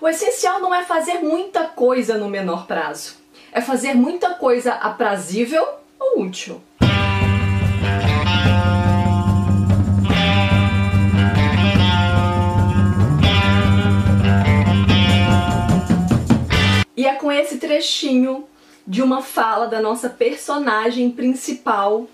O essencial não é fazer muita coisa no menor prazo, é fazer muita coisa aprazível ou útil. E é com esse trechinho de uma fala da nossa personagem principal,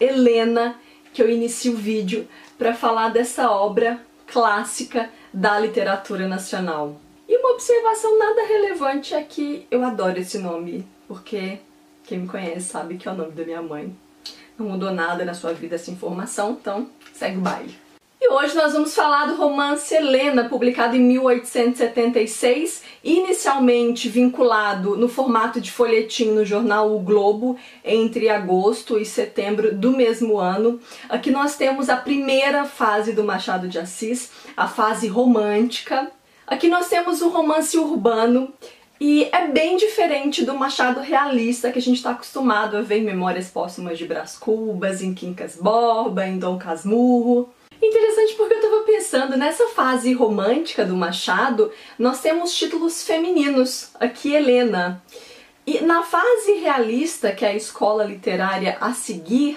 Helena, que eu inicio o vídeo para falar dessa obra clássica da literatura nacional. E uma observação nada relevante é que eu adoro esse nome, porque quem me conhece sabe que é o nome da minha mãe. Não mudou nada na sua vida essa informação, então segue o baile. E hoje nós vamos falar do romance Helena, publicado em 1876, inicialmente vinculado no formato de folhetim no jornal O Globo entre agosto e setembro do mesmo ano. Aqui nós temos a primeira fase do Machado de Assis, a fase romântica. Aqui nós temos o romance urbano e é bem diferente do Machado realista que a gente está acostumado a ver em Memórias Póstumas de Brás Cubas, em Quincas Borba, em Dom Casmurro. Interessante porque eu tava pensando, nessa fase romântica do Machado, nós temos títulos femininos, aqui Helena. E na fase realista, que é a escola literária a seguir,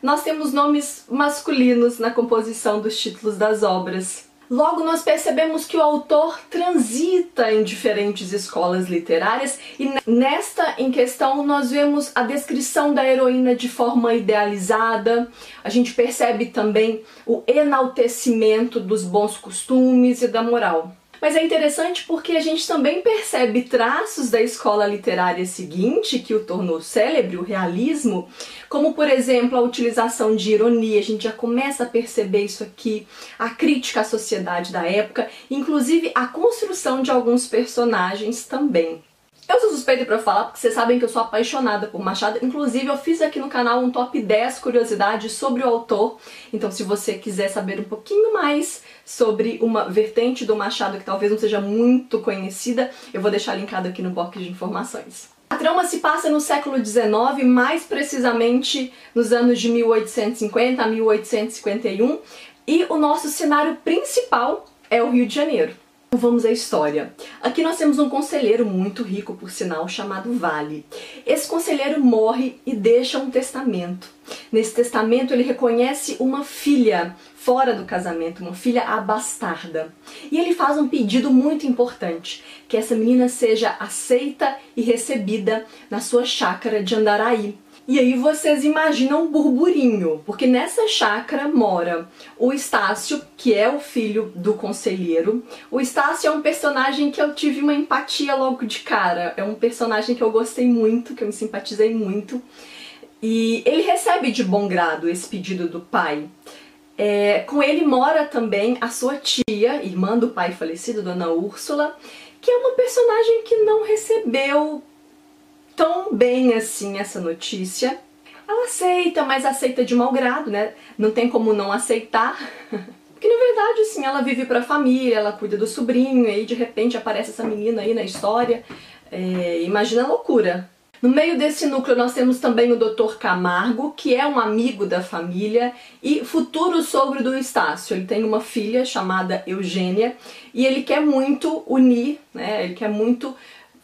nós temos nomes masculinos na composição dos títulos das obras. Logo, nós percebemos que o autor transita em diferentes escolas literárias e nesta em questão nós vemos a descrição da heroína de forma idealizada, a gente percebe também o enaltecimento dos bons costumes e da moral. Mas é interessante porque a gente também percebe traços da escola literária seguinte que o tornou célebre, o realismo, como por exemplo a utilização de ironia, a gente já começa a perceber isso aqui, a crítica à sociedade da época, inclusive a construção de alguns personagens também. Eu sou suspeita para falar porque vocês sabem que eu sou apaixonada por Machado. Inclusive, eu fiz aqui no canal um top 10 curiosidades sobre o autor. Então, se você quiser saber um pouquinho mais sobre uma vertente do Machado que talvez não seja muito conhecida, eu vou deixar linkado aqui no box de informações. A trama se passa no século XIX, mais precisamente nos anos de 1850 a 1851, e o nosso cenário principal é o Rio de Janeiro. Vamos à história. Aqui nós temos um conselheiro muito rico, por sinal, chamado Vale. Esse conselheiro morre e deixa um testamento. Nesse testamento ele reconhece uma filha fora do casamento, uma filha abastarda. E ele faz um pedido muito importante, que essa menina seja aceita e recebida na sua chácara de Andaraí, e aí vocês imaginam um burburinho, porque nessa chácara mora o Estácio, que é o filho do conselheiro. O Estácio é um personagem que eu tive uma empatia logo de cara. É um personagem que eu gostei muito, que eu me simpatizei muito. E ele recebe de bom grado esse pedido do pai. É, com ele mora também a sua tia, irmã do pai falecido, Dona Úrsula, que é uma personagem que não recebeu tão bem assim essa notícia. Ela aceita, mas aceita de mau grado, né? Não tem como não aceitar. Porque na verdade, assim, ela vive pra família, ela cuida do sobrinho, e aí de repente aparece essa menina aí na história. É, imagina a loucura. No meio desse núcleo nós temos também o Dr. Camargo, que é um amigo da família e futuro sogro do Estácio. Ele tem uma filha chamada Eugênia e ele quer muito unir, né? Ele quer muito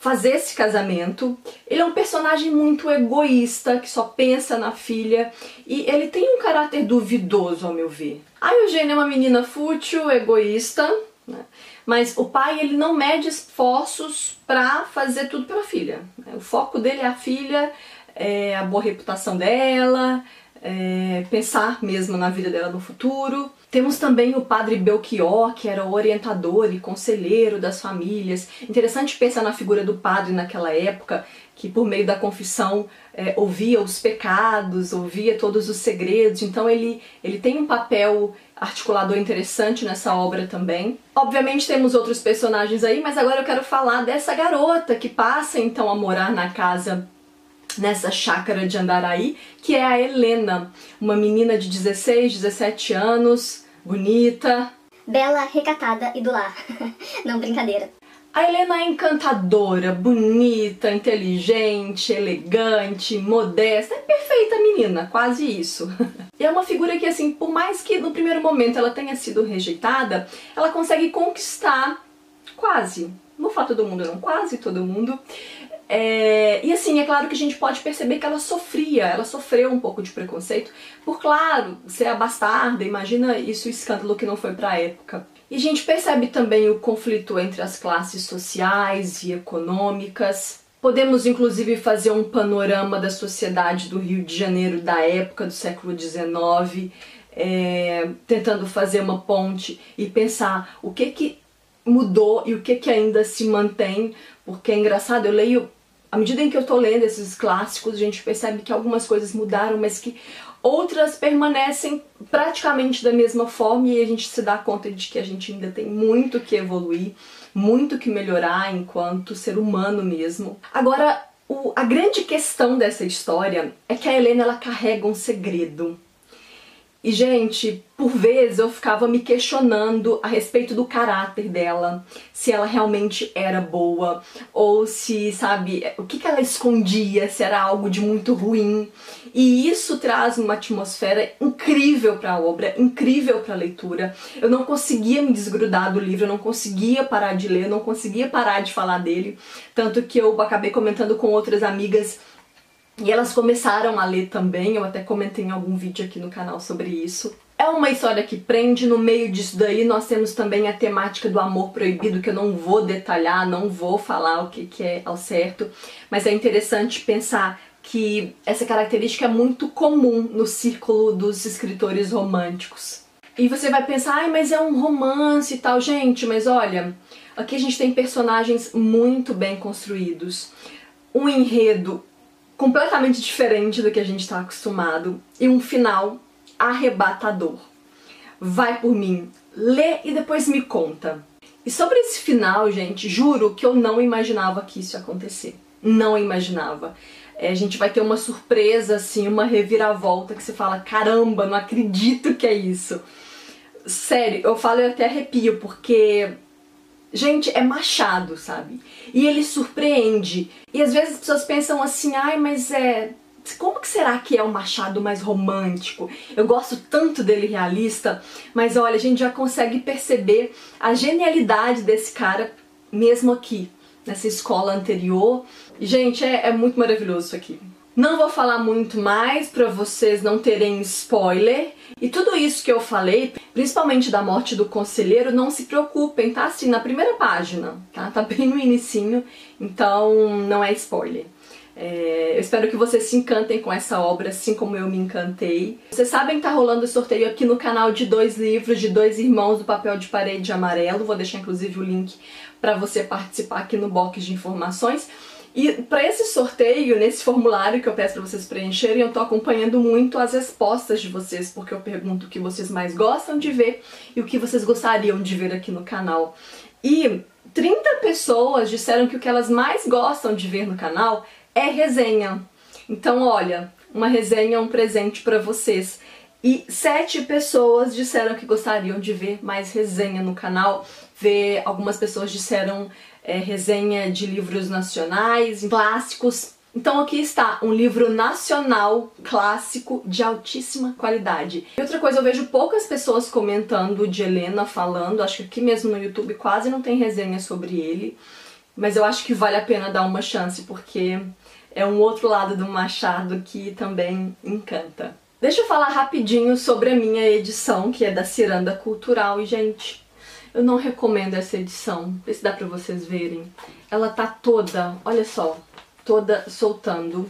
fazer esse casamento. Ele é um personagem muito egoísta, que só pensa na filha, e ele tem um caráter duvidoso, ao meu ver. A Eugênia é uma menina fútil, egoísta, né? mas o pai ele não mede esforços para fazer tudo pela filha. Né? O foco dele é a filha, é a boa reputação dela, é pensar mesmo na vida dela no futuro. Temos também o padre Belchior, que era orientador e conselheiro das famílias. Interessante pensar na figura do padre naquela época, que por meio da confissão é, ouvia os pecados, ouvia todos os segredos. Então ele, ele tem um papel articulador interessante nessa obra também. Obviamente temos outros personagens aí, mas agora eu quero falar dessa garota que passa então a morar na casa nessa chácara de Andaraí, que é a Helena, uma menina de 16, 17 anos, bonita. Bela, recatada e do lar. Não, brincadeira. A Helena é encantadora, bonita, inteligente, elegante, modesta, é perfeita menina, quase isso. E é uma figura que, assim, por mais que no primeiro momento ela tenha sido rejeitada, ela consegue conquistar quase, não falar todo mundo não, quase todo mundo. É, e assim, é claro que a gente pode perceber que ela sofria, ela sofreu um pouco de preconceito, por claro, ser a bastarda, imagina isso o escândalo que não foi pra época. E a gente percebe também o conflito entre as classes sociais e econômicas. Podemos inclusive fazer um panorama da sociedade do Rio de Janeiro da época do século XIX, é, tentando fazer uma ponte e pensar o que que mudou e o que que ainda se mantém, porque é engraçado, eu leio, à medida em que eu tô lendo esses clássicos, a gente percebe que algumas coisas mudaram, mas que outras permanecem praticamente da mesma forma e a gente se dá conta de que a gente ainda tem muito que evoluir, muito que melhorar enquanto ser humano mesmo. Agora, o, a grande questão dessa história é que a Helena ela carrega um segredo. E, gente, por vezes eu ficava me questionando a respeito do caráter dela, se ela realmente era boa, ou se, sabe, o que, que ela escondia, se era algo de muito ruim. E isso traz uma atmosfera incrível para a obra, incrível para a leitura. Eu não conseguia me desgrudar do livro, eu não conseguia parar de ler, eu não conseguia parar de falar dele. Tanto que eu acabei comentando com outras amigas e elas começaram a ler também, eu até comentei em algum vídeo aqui no canal sobre isso. É uma história que prende, no meio disso daí nós temos também a temática do amor proibido, que eu não vou detalhar, não vou falar o que, que é ao certo, mas é interessante pensar que essa característica é muito comum no círculo dos escritores românticos. E você vai pensar, ai, mas é um romance e tal. Gente, mas olha, aqui a gente tem personagens muito bem construídos, um enredo completamente diferente do que a gente está acostumado e um final arrebatador. Vai por mim, lê e depois me conta. E sobre esse final, gente, juro que eu não imaginava que isso ia acontecer. Não imaginava. É, a gente vai ter uma surpresa, assim, uma reviravolta que você fala: caramba, não acredito que é isso. Sério, eu falo e até arrepio, porque Gente, é Machado, sabe? E ele surpreende. E às vezes as pessoas pensam assim, ai, mas é. Como que será que é o Machado mais romântico? Eu gosto tanto dele realista, mas olha, a gente já consegue perceber a genialidade desse cara mesmo aqui, nessa escola anterior. Gente, é, é muito maravilhoso isso aqui. Não vou falar muito mais para vocês não terem spoiler. E tudo isso que eu falei, principalmente da morte do conselheiro, não se preocupem, tá assim na primeira página, tá? Tá bem no inicinho, então não é spoiler. É, eu espero que vocês se encantem com essa obra, assim como eu me encantei. Vocês sabem que tá rolando sorteio aqui no canal de dois livros de dois irmãos do papel de parede amarelo. Vou deixar inclusive o link para você participar aqui no box de informações. E para esse sorteio, nesse formulário que eu peço para vocês preencherem, eu tô acompanhando muito as respostas de vocês, porque eu pergunto o que vocês mais gostam de ver e o que vocês gostariam de ver aqui no canal. E 30 pessoas disseram que o que elas mais gostam de ver no canal é resenha. Então, olha, uma resenha é um presente para vocês. E sete pessoas disseram que gostariam de ver mais resenha no canal. Ver algumas pessoas disseram é, resenha de livros nacionais, clássicos. Então aqui está um livro nacional clássico de altíssima qualidade. E outra coisa, eu vejo poucas pessoas comentando de Helena, falando, acho que aqui mesmo no YouTube quase não tem resenha sobre ele, mas eu acho que vale a pena dar uma chance porque é um outro lado do Machado que também encanta. Deixa eu falar rapidinho sobre a minha edição, que é da Ciranda Cultural, e gente, eu não recomendo essa edição, vê se dá pra vocês verem. Ela tá toda, olha só, toda soltando.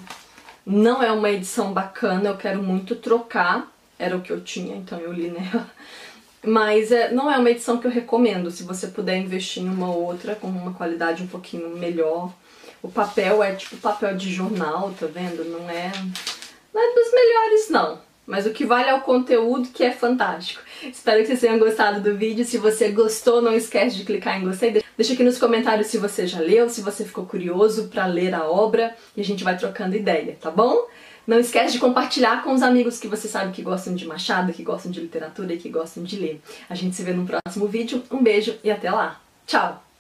Não é uma edição bacana, eu quero muito trocar. Era o que eu tinha, então eu li nela. Mas é, não é uma edição que eu recomendo. Se você puder investir em uma outra com uma qualidade um pouquinho melhor. O papel é tipo papel de jornal, tá vendo? Não é, não é dos melhores, não. Mas o que vale é o conteúdo que é fantástico. Espero que vocês tenham gostado do vídeo. Se você gostou, não esquece de clicar em gostei. Deixa aqui nos comentários se você já leu, se você ficou curioso para ler a obra e a gente vai trocando ideia, tá bom? Não esquece de compartilhar com os amigos que você sabe que gostam de Machado, que gostam de literatura e que gostam de ler. A gente se vê no próximo vídeo. Um beijo e até lá. Tchau!